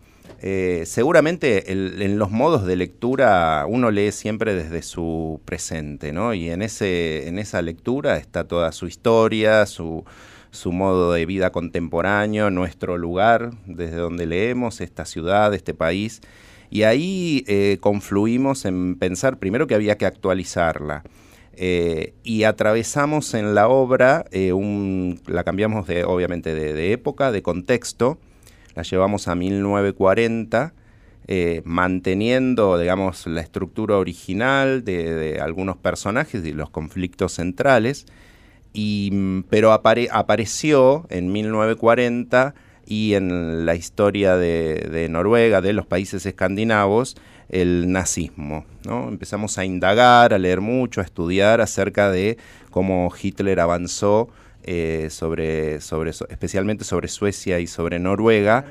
Eh, seguramente en los modos de lectura uno lee siempre desde su presente, ¿no? Y en, ese, en esa lectura está toda su historia, su, su modo de vida contemporáneo, nuestro lugar, desde donde leemos, esta ciudad, este país. Y ahí eh, confluimos en pensar primero que había que actualizarla. Eh, y atravesamos en la obra, eh, la cambiamos de, obviamente de, época, de contexto, la llevamos a 1940, manteniendo, digamos, la estructura original de, algunos personajes y los conflictos centrales, y, pero apareció en 1940 y en la historia de, Noruega, de los países escandinavos, el nazismo. ¿no? Empezamos a indagar, a leer mucho, a estudiar acerca de cómo Hitler avanzó eh, sobre, sobre, especialmente sobre Suecia y sobre Noruega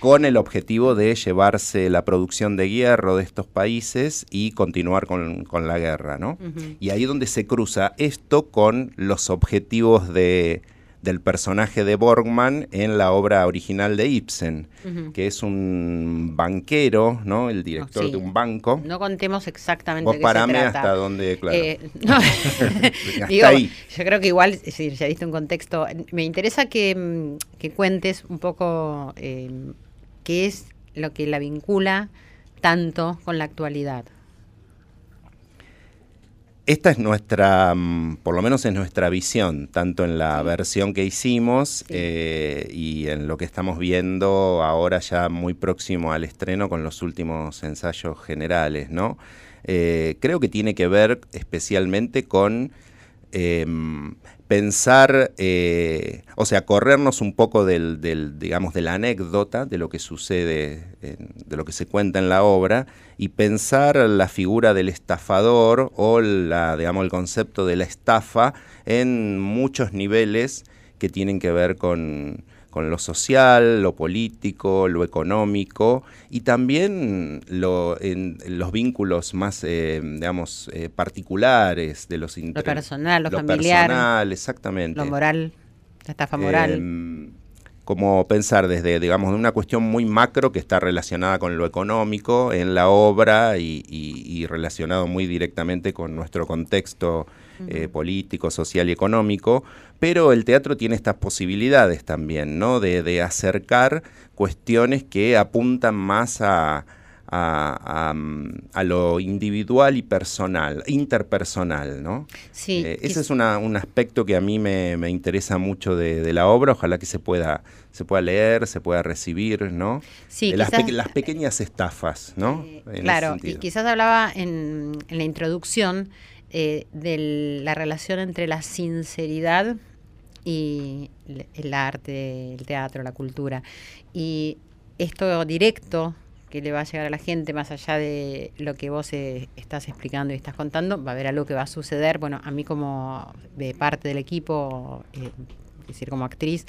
con el objetivo de llevarse la producción de hierro de estos países y continuar con, la guerra, ¿no? Y ahí es donde se cruza esto con los objetivos de, del personaje de Borgman en la obra original de Ibsen, que es un banquero, ¿no? El director de un banco. No contemos exactamente Vos parame hasta donde, claro. Eh, Yo creo que igual, si ya diste un contexto, me interesa que, mm, que cuentes un poco eh, qué es lo que la vincula tanto con la actualidad. Esta es nuestra, mm, por lo menos es nuestra visión, tanto en la versión que hicimos eh, y en lo que estamos viendo ahora ya muy próximo al estreno con los últimos ensayos generales, ¿no? Eh, creo que tiene que ver especialmente con em, pensar, eh, o sea, corrernos un poco del, digamos, de la anécdota, de lo que sucede, de lo que se cuenta en la obra, y pensar la figura del estafador o la, digamos, el concepto de la estafa en muchos niveles que tienen que ver con, con lo social, lo político, lo económico y también lo, en, los vínculos más, eh, digamos, eh, particulares de los Lo personal, lo, familiar. Personal, exactamente. Lo moral, la estafa moral. Em, como pensar desde, digamos, una cuestión muy macro que está relacionada con lo económico en la obra y relacionado muy directamente con nuestro contexto eh, político, social y económico, pero el teatro tiene estas posibilidades también, ¿no? De, acercar cuestiones que apuntan más a, a, lo individual y personal, interpersonal, ¿no? Sí. Eh, ese es un aspecto que a mí me, interesa mucho de, la obra, ojalá que se pueda, se pueda leer, se pueda recibir, ¿no? Sí, eh, las, pequeñas estafas, ¿no? claro, y quizás hablaba en, en la introducción eh, de la relación entre la sinceridad y el arte, el teatro, la cultura. Y esto directo que le va a llegar a la gente, más allá de lo que vos eh, estás explicando y estás contando, va a haber algo que va a suceder. Bueno, a mí como de parte del equipo, eh, es decir, como actriz,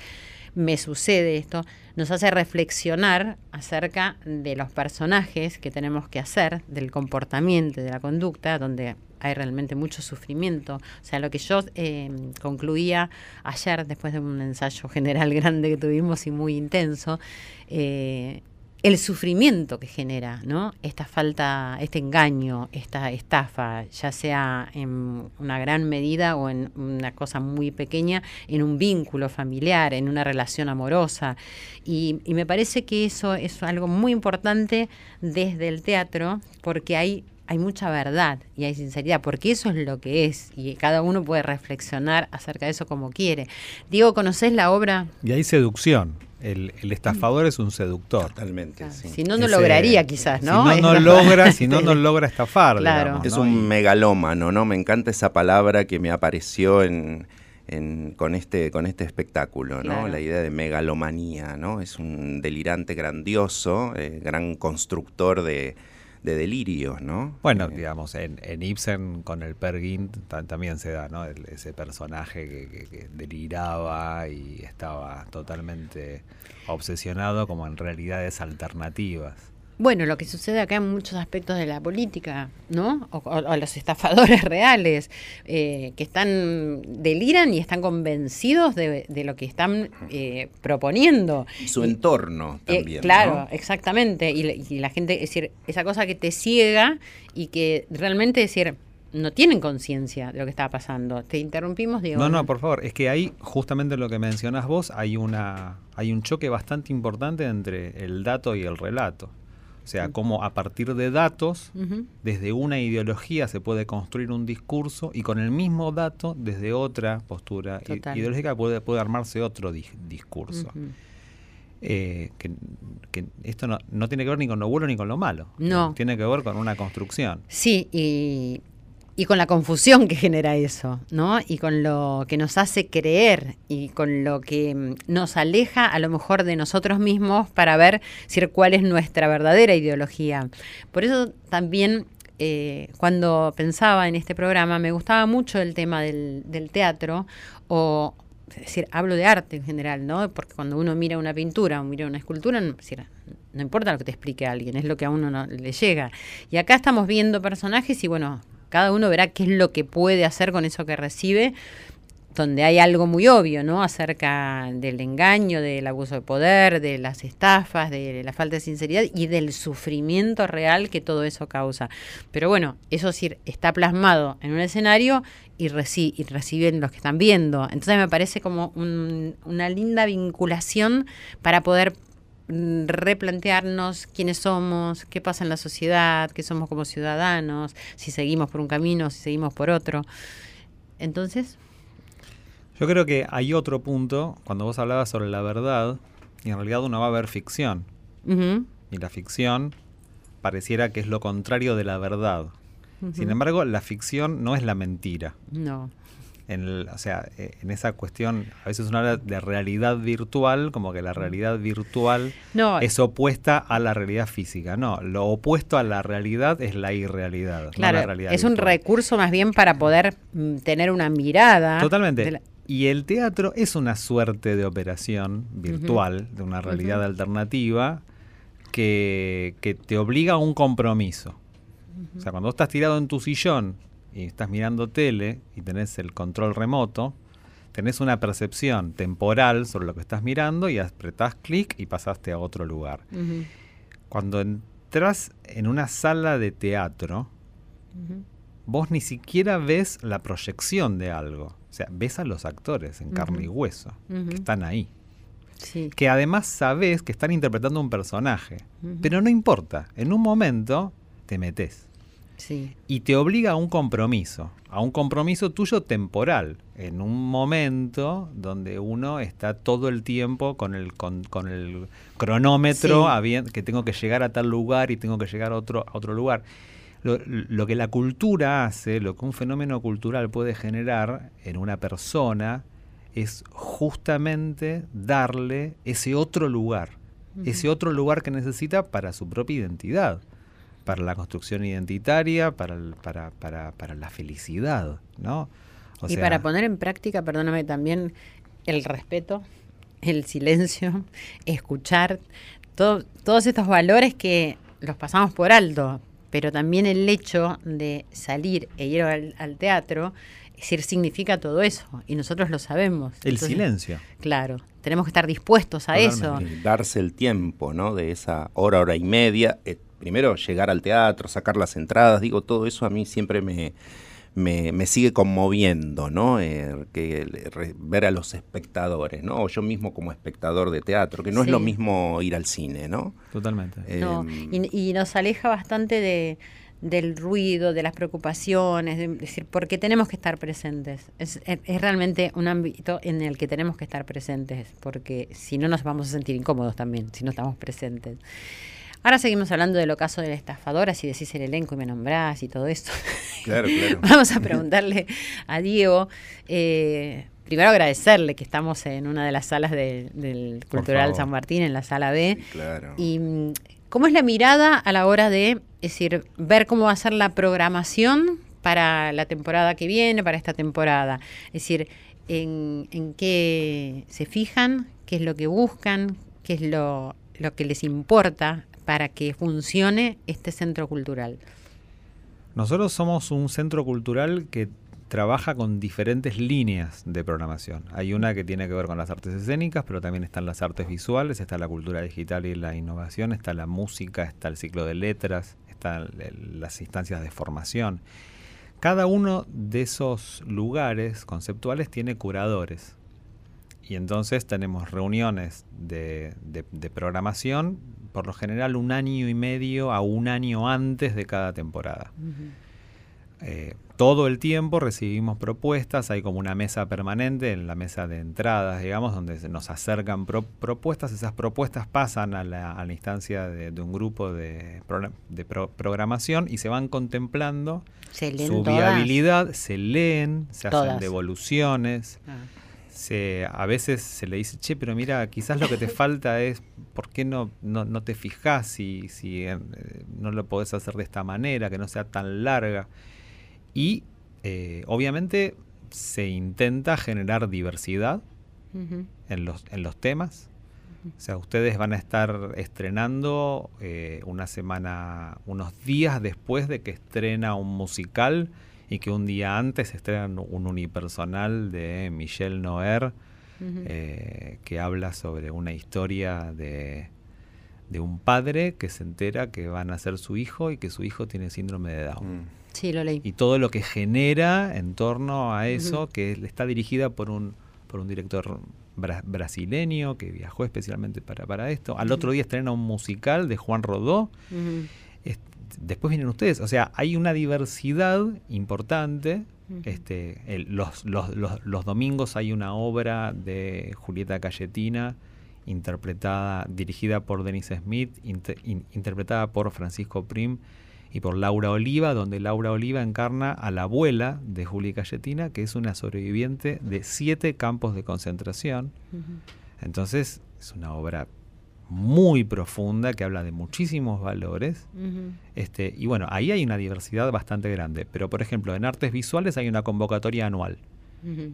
me sucede esto, nos hace reflexionar acerca de los personajes que tenemos que hacer, del comportamiento, de la conducta, donde hay realmente mucho sufrimiento. O sea, lo que yo eh, concluía ayer, después de un ensayo general grande que tuvimos y muy intenso, eh, el sufrimiento que genera, ¿no? Esta falta, este engaño, esta estafa, ya sea en una gran medida o en una cosa muy pequeña, en un vínculo familiar, en una relación amorosa. Y, y me parece que eso es algo muy importante desde el teatro, porque hay hay mucha verdad y hay sinceridad, porque eso es lo que es y cada uno puede reflexionar acerca de eso como quiere. Diego, ¿conoces la obra? Y hay seducción. El, estafador es un seductor. Totalmente. Si no, no lograría quizás, ¿no? Si no, no logra, si no, no logra estafar. Claro. es un megalómano, ¿no? Me encanta esa palabra que me apareció en, con, este, con este espectáculo, ¿no? La idea de megalomanía, ¿no? Es un delirante grandioso, eh, gran constructor de, de delirios, ¿no? Bueno, Eh, digamos, en, en Ibsen con el Per Gynt ta- también se da, ¿no? El- ese personaje que, que- que deliraba y estaba totalmente obsesionado como en realidades alternativas. Bueno, lo que sucede acá en muchos aspectos de la política, ¿no? O, o- o los estafadores reales, eh, que están, deliran y están convencidos de, de lo que están eh, proponiendo. y su entorno Eh, también. claro, ¿no? exactamente. Y, la- y la gente, es decir, esa cosa que te ciega y que realmente, es decir, no tienen conciencia de lo que está pasando. Te interrumpimos, Diego. No, no, por favor, es que ahí, justamente lo que mencionas vos, hay una hay un choque bastante importante entre el dato y el relato. O sea, cómo a partir de datos, desde una ideología se puede construir un discurso y con el mismo dato, desde otra postura Total. ideológica, puede, puede armarse otro dis- discurso. Eh, que, que esto no, no tiene que ver ni con lo bueno ni con lo malo. No. Tiene que ver con una construcción. Sí, y, y con la confusión que genera eso, ¿no? Y con lo que nos hace creer y con lo que mm, nos aleja a lo mejor de nosotros mismos para ver si cuál es nuestra verdadera ideología. Por eso también eh, cuando pensaba en este programa me gustaba mucho el tema del, teatro o es decir, hablo de arte en general, ¿no? Porque cuando uno mira una pintura o mira una escultura, no importa lo que te explique alguien, es lo que a uno no le llega. Y acá estamos viendo personajes y bueno, cada uno verá qué es lo que puede hacer con eso que recibe, donde hay algo muy obvio, ¿no? Acerca del engaño, del abuso de poder, de las estafas, de la falta de sinceridad y del sufrimiento real que todo eso causa. Pero bueno, eso sí está plasmado en un escenario y, reci- y reciben los que están viendo. Entonces me parece como un- una linda vinculación para poder replantearnos quiénes somos, qué pasa en la sociedad, qué somos como ciudadanos, si seguimos por un camino, si seguimos por otro. Entonces, Yo creo que hay otro punto, cuando vos hablabas sobre la verdad, y en realidad uno va a ver ficción, y la ficción pareciera que es lo contrario de la verdad. Sin embargo, la ficción no es la mentira. no. En el- o sea, eh, en esa cuestión, a veces uno habla de realidad virtual, como que la realidad virtual No, es opuesta a la realidad física. No, lo opuesto a la realidad es la irrealidad. no claro, la realidad es un recurso más bien para poder mm, tener una mirada. Totalmente. de la- Y el teatro es una suerte de operación virtual, de una realidad alternativa, que, que te obliga a un compromiso. O sea, cuando estás tirado en tu sillón y estás mirando tele y tenés el control remoto, tenés una percepción temporal sobre lo que estás mirando y apretás clic y pasaste a otro lugar. Cuando entras en una sala de teatro, vos ni siquiera ves la proyección de algo. O sea, ves a los actores en carne y hueso, que están ahí. Sí. Que además sabés que están interpretando un personaje. Pero no importa, en un momento te metes. Sí. Y te obliga a un compromiso, a un compromiso tuyo temporal, en un momento donde uno está todo el tiempo con el, con, con el cronómetro, Sí. que tengo que llegar a tal lugar y tengo que llegar a otro, a otro lugar. Lo, lo que la cultura hace, lo que un fenómeno cultural puede generar en una persona, es justamente darle ese otro lugar, ese otro lugar que necesita para su propia identidad para la construcción identitaria, para, el- para, para, para la felicidad, ¿no? O y sea, para poner en práctica, perdóname, también el respeto, el silencio, escuchar, todo- todos estos valores que los pasamos por alto, pero también el hecho de salir e ir al, al teatro, es decir, significa todo eso, y nosotros lo sabemos. el Entonces, silencio. Claro, tenemos que estar dispuestos a eso. Totalmente. Eh, darse el tiempo, ¿no? De esa hora, hora y media. Eh, primero llegar al teatro, sacar las entradas, digo, todo eso a mí siempre me, me, me sigue conmoviendo, ¿no? Eh, que, le- re- ver a los espectadores, ¿no? O yo mismo como espectador de teatro, que no Sí. es lo mismo ir al cine, ¿no? Totalmente. No, Em, y, y nos aleja bastante de, del ruido, de las preocupaciones, de, decir, porque tenemos que estar presentes. Es, es- es realmente un ámbito en el que tenemos que estar presentes, porque si no nos vamos a sentir incómodos también, si no estamos presentes. Ahora seguimos hablando del ocaso de la estafadora, si decís el elenco y me nombrás y todo esto. Claro, claro. Vamos a preguntarle a Diego. eh, primero agradecerle que estamos en una de las salas de- del Cultural. San Martín, en la sala B. Sí, claro. ¿Y mm, cómo es la mirada a la hora de es decir, ver cómo va a ser la programación para la temporada que viene, para esta temporada. Es decir, en, en qué se fijan, qué es lo que buscan, qué es lo, lo que les importa para que funcione este centro cultural. Nosotros somos un centro cultural que trabaja con diferentes líneas de programación. Hay una que tiene que ver con las artes escénicas, pero también están las artes visuales, está la cultura digital y la innovación, está la música, está el ciclo de letras, están las instancias de formación. Cada uno de esos lugares conceptuales tiene curadores. Y entonces tenemos reuniones de, programación, por lo general un año y medio a un año antes de cada temporada. Eh, todo el tiempo recibimos propuestas, hay como una mesa permanente en la mesa de entradas, digamos, donde se nos acercan propuestas, esas propuestas pasan a la, instancia de, un grupo de, programación y se van contemplando su viabilidad, se leen, se hacen devoluciones. Ah. Se, a veces se le dice, che, pero mira, quizás lo que te falta es, ¿por qué no, no, te fijas si, si eh, no lo podés hacer de esta manera, que no sea tan larga? Y eh, obviamente se intenta generar diversidad en, los, en los temas. O sea, ustedes van a estar estrenando eh, una semana, unos días después de que estrena un musical y que un día antes estrena un unipersonal de Michel Noer eh, que habla sobre una historia de, de, un padre que se entera que van a ser su hijo y que su hijo tiene síndrome de Down. Mm. Sí, lo leí. Y todo lo que genera en torno a eso, que está dirigida por un, por un director brasileño que viajó especialmente para, para esto. Al otro día estrena un musical de Juan Rodó. Después vienen ustedes. O sea, hay una diversidad importante. este, los, los, los, domingos hay una obra de Julieta Cayetina interpretada, dirigida por Denise Smith, interpretada por Francisco Prim y por Laura Oliva, donde Laura Oliva encarna a la abuela de Julia Cayetina, que es una sobreviviente de siete campos de concentración. Entonces, es una obra muy profunda que habla de muchísimos valores. este, y bueno, ahí hay una diversidad bastante grande. Pero, por ejemplo, en artes visuales hay una convocatoria anual.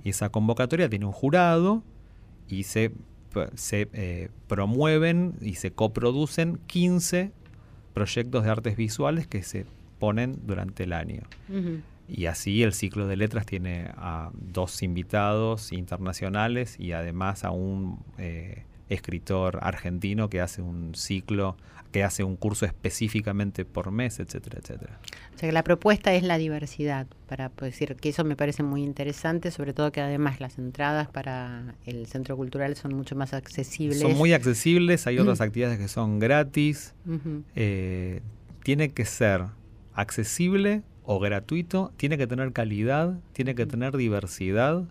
Y esa convocatoria tiene un jurado y se, se eh, promueven y se coproducen 15 proyectos de artes visuales que se ponen durante el año. Y así el ciclo de letras tiene a dos invitados internacionales y además a un eh, escritor argentino que hace un ciclo, que hace un curso específicamente por mes, etcétera, etcétera. O sea que la propuesta es la diversidad, para decir que eso me parece muy interesante, sobre todo que además las entradas para el centro cultural son mucho más accesibles. Son muy accesibles, hay otras actividades que son gratis. Eh, tiene que ser accesible o gratuito, tiene que tener calidad, tiene que tener diversidad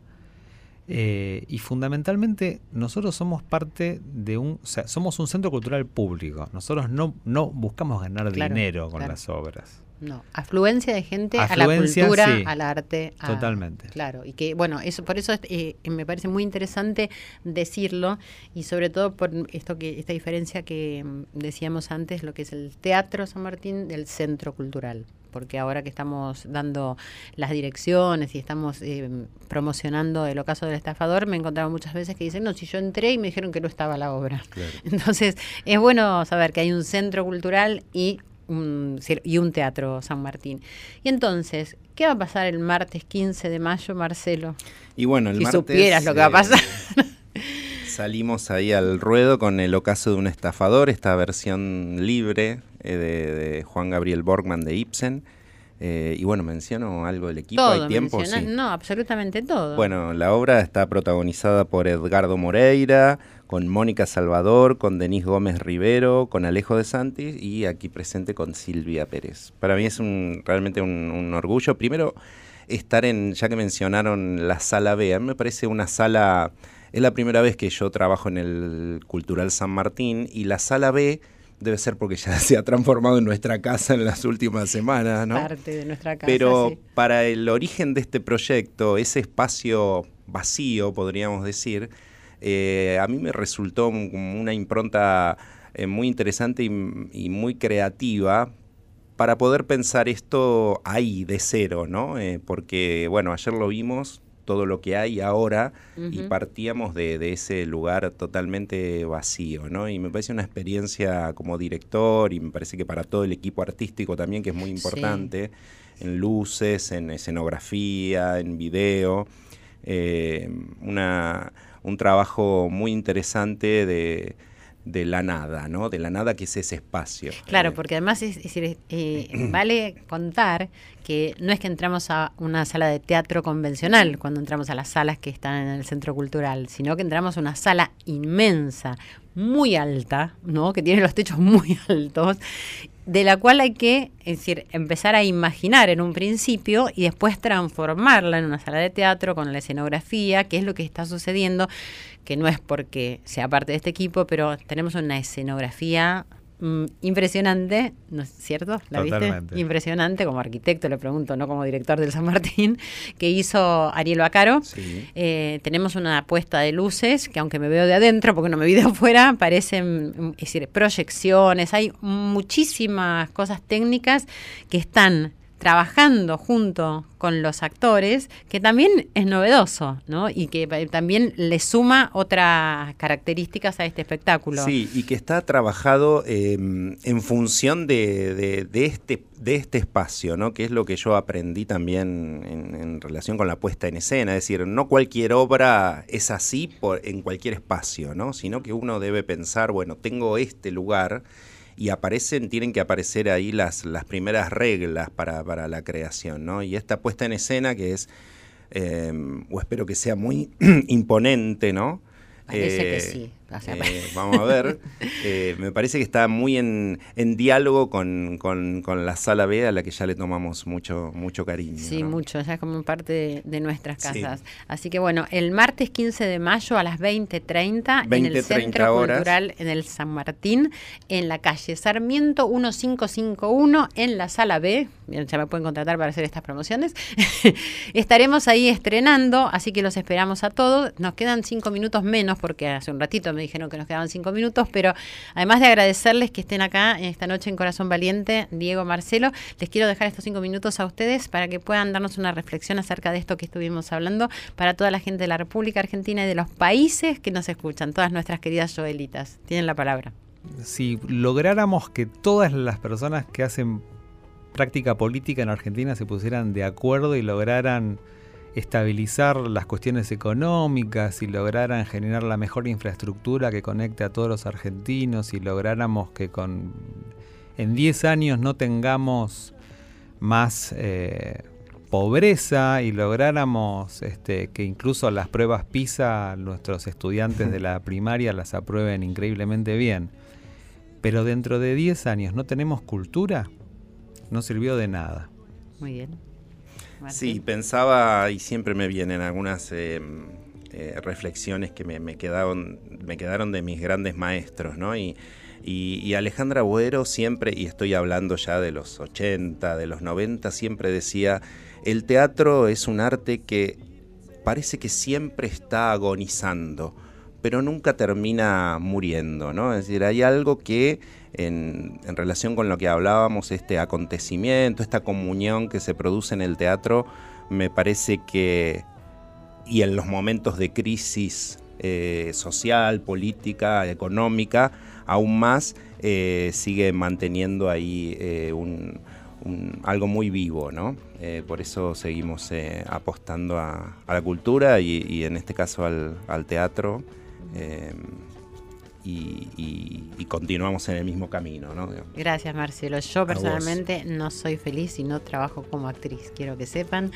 eh, y fundamentalmente nosotros somos parte de un, o sea, somos un centro cultural público. Nosotros no, no buscamos ganar dinero con las obras. No, afluencia de gente a la cultura, al arte. totalmente. Claro, y que bueno, eso por eso eh, me parece muy interesante decirlo y sobre todo por esto que esta diferencia que mm, decíamos antes, lo que es el Teatro San Martín del Centro Cultural porque ahora que estamos dando las direcciones y estamos eh, promocionando el ocaso del estafador, me he encontrado muchas veces que dicen, no, si yo entré y me dijeron que no estaba la obra. Entonces, es bueno saber que hay un centro cultural y un, y un teatro San Martín. Y entonces, ¿qué va a pasar el martes 15 de mayo, Marcelo? Y bueno, el si martes... supieras lo que va a pasar. salimos ahí al ruedo con el ocaso de un estafador, esta versión libre eh, de, Juan Gabriel Borgman de Ibsen. Eh, y bueno, menciono algo del equipo, ¿hay tiempo? No, absolutamente todo. Bueno, la obra está protagonizada por Edgardo Moreira, con Mónica Salvador, con Denise Gómez Rivero, con Alejo de Santis y aquí presente con Silvia Pérez. Para mí es un, realmente un, orgullo. Primero, estar en, ya que mencionaron la sala B, a mí me parece una sala, es la primera vez que yo trabajo en el Cultural San Martín y la sala B debe ser porque ya se ha transformado en nuestra casa en las últimas semanas, ¿no? Parte de nuestra casa. Pero para el origen de este proyecto, ese espacio vacío, podríamos decir, eh, a mí me resultó una impronta eh, muy interesante y, muy creativa para poder pensar esto ahí, de cero, ¿no? Eh, porque, bueno, ayer lo vimos, todo lo que hay ahora, y partíamos de, ese lugar totalmente vacío, ¿no? Y me parece una experiencia como director, y me parece que para todo el equipo artístico también, que es muy importante, en luces, en escenografía, en video, eh, una, un trabajo muy interesante de de la nada, ¿no? De la nada que es ese espacio. Claro, eh, porque además es, decir, eh, vale contar que no es que entramos a una sala de teatro convencional cuando entramos a las salas que están en el centro cultural, sino que entramos a una sala inmensa, muy alta, ¿no? Que tiene los techos muy altos de la cual hay que es decir, empezar a imaginar en un principio y después transformarla en una sala de teatro con la escenografía, que es lo que está sucediendo, que no es porque sea parte de este equipo, pero tenemos una escenografía Mm, impresionante, ¿no es cierto? ¿La viste? Impresionante, como arquitecto le pregunto, no como director del San Martín, que hizo Ariel Bacaro. Eh, tenemos una puesta de luces que aunque me veo de adentro, porque no me vi de afuera, parecen es decir, proyecciones, hay muchísimas cosas técnicas que están trabajando junto con los actores, que también es novedoso, ¿no? Y que también le suma otras características a este espectáculo. Sí, y que está trabajado em, en función de, este, de este espacio, ¿no? Que es lo que yo aprendí también en, relación con la puesta en escena. Es decir, no cualquier obra es así por, en cualquier espacio, ¿no? Sino que uno debe pensar, bueno, tengo este lugar y aparecen, tienen que aparecer ahí las, las primeras reglas para, para la creación, ¿no? Y esta puesta en escena que es, eh, o espero que sea muy imponente, ¿no? Parece que eh. Eh, vamos a ver. Eh, me parece que está muy en, diálogo con, la sala B, a la que ya le tomamos mucho, mucho cariño. Sí, mucho, ya es como parte de, nuestras casas. Así que bueno, el martes 15 de mayo a las 20.30 en el Centro Cultural en el San Martín, en la calle Sarmiento 1551, en la sala B. Ya me pueden contratar para hacer estas promociones. Estaremos ahí estrenando, así que los esperamos a todos. Nos quedan cinco minutos menos porque hace un ratito me dijeron que nos quedaban cinco minutos, pero además de agradecerles que estén acá esta noche en Corazón Valiente, Diego, Marcelo, les quiero dejar estos cinco minutos a ustedes para que puedan darnos una reflexión acerca de esto que estuvimos hablando para toda la gente de la República Argentina y de los países que nos escuchan, todas nuestras queridas Joelitas. Tienen la palabra. Si lográramos que todas las personas que hacen práctica política en Argentina se pusieran de acuerdo y lograran estabilizar las cuestiones económicas y lograran generar la mejor infraestructura que conecte a todos los argentinos y lográramos que con en 10 años no tengamos más eh, pobreza y lográramos este, que incluso las pruebas PISA nuestros estudiantes de la primaria las aprueben increíblemente bien. Pero dentro de 10 años no tenemos cultura, no sirvió de nada. Muy bien. Sí, pensaba y siempre me vienen algunas eh, eh, reflexiones que me, quedaron, me quedaron de mis grandes maestros, ¿no? Y, Alejandra Buero siempre, y estoy hablando ya de los 80, de los 90, siempre decía, el teatro es un arte que parece que siempre está agonizando, pero nunca termina muriendo, ¿no? Es decir, hay algo que en, relación con lo que hablábamos, este acontecimiento, esta comunión que se produce en el teatro, me parece que, y en los momentos de crisis eh, social, política, económica, aún más, eh, sigue manteniendo ahí eh, un, algo muy vivo, ¿no? por eso seguimos apostando a, la cultura y, en este caso al, al teatro y, continuamos en el mismo camino. ¿no? Gracias Marcelo. Yo personalmente no soy feliz y no trabajo como actriz, quiero que sepan.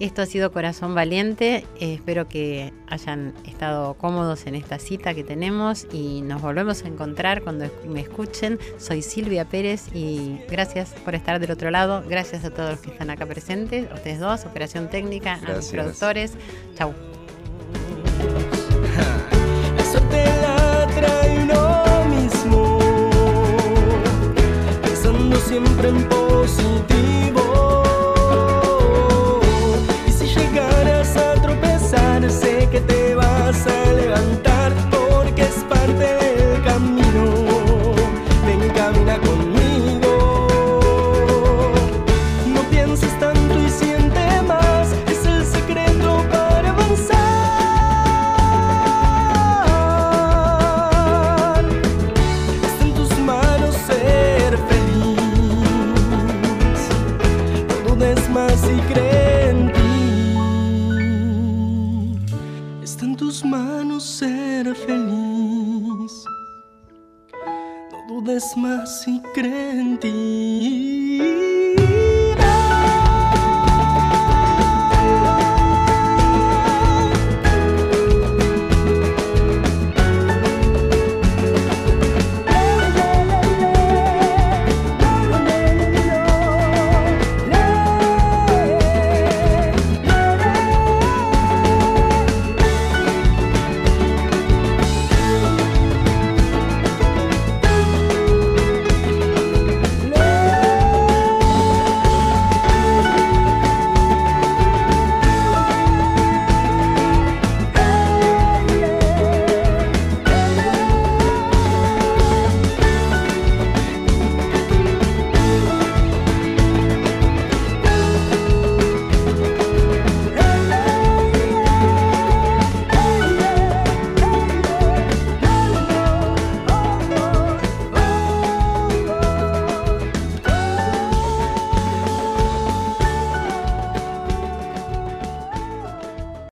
Esto ha sido Corazón Valiente. Eh, espero que hayan estado cómodos en esta cita que tenemos y nos volvemos a encontrar cuando me escuchen. Soy Silvia Pérez y gracias por estar del otro lado. Gracias a todos los que están acá presentes, ustedes dos, Operación Técnica, a mis productores. Chau. Siempre en positivo. Y si llegaras